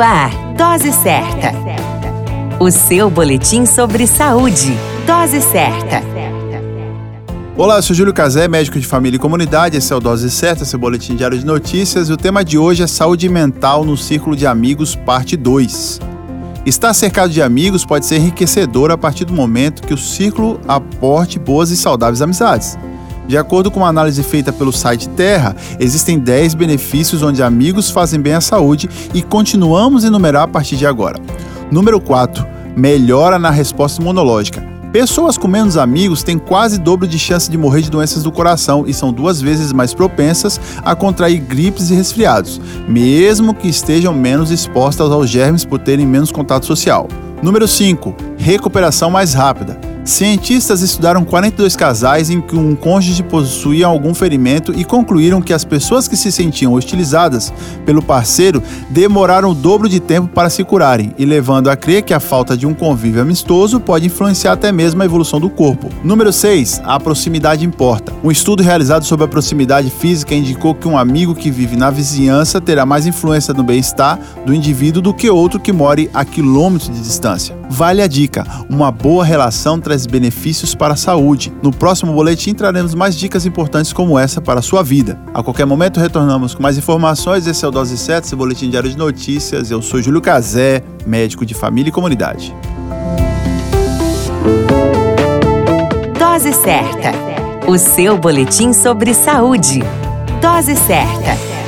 Ar, Dose Certa. O seu boletim sobre saúde. Dose Certa. Olá, eu sou Júlio Cazé, médico de família e comunidade. Esse é o Dose Certa, seu boletim diário de notícias. E o tema de hoje é saúde mental no círculo de amigos, parte 2. Estar cercado de amigos pode ser enriquecedor a partir do momento que o círculo aporte boas e saudáveis amizades. De acordo com uma análise feita pelo site Terra, existem 10 benefícios onde amigos fazem bem à saúde e continuamos a enumerar a partir de agora. Número 4. Melhora na resposta imunológica. Pessoas com menos amigos têm quase dobro de chance de morrer de doenças do coração e são duas vezes mais propensas a contrair gripes e resfriados, mesmo que estejam menos expostas aos germes por terem menos contato social. Número 5. Recuperação mais rápida. Cientistas estudaram 42 casais em que um cônjuge possuía algum ferimento e concluíram que as pessoas que se sentiam hostilizadas pelo parceiro demoraram o dobro de tempo para se curarem, e levando a crer que a falta de um convívio amistoso pode influenciar até mesmo a evolução do corpo. Número 6. A proximidade importa. Um estudo realizado sobre a proximidade física indicou que um amigo que vive na vizinhança terá mais influência no bem-estar do indivíduo do que outro que more a quilômetros de distância. Vale a dica: uma boa relação traz benefícios para a saúde. No próximo boletim traremos mais dicas importantes como essa para a sua vida. A qualquer momento retornamos com mais informações. Esse é o Dose 7, esse boletim diário de notícias. Eu sou Júlio Cazé, médico de família e comunidade. Dose certa. O seu boletim sobre saúde. Dose certa.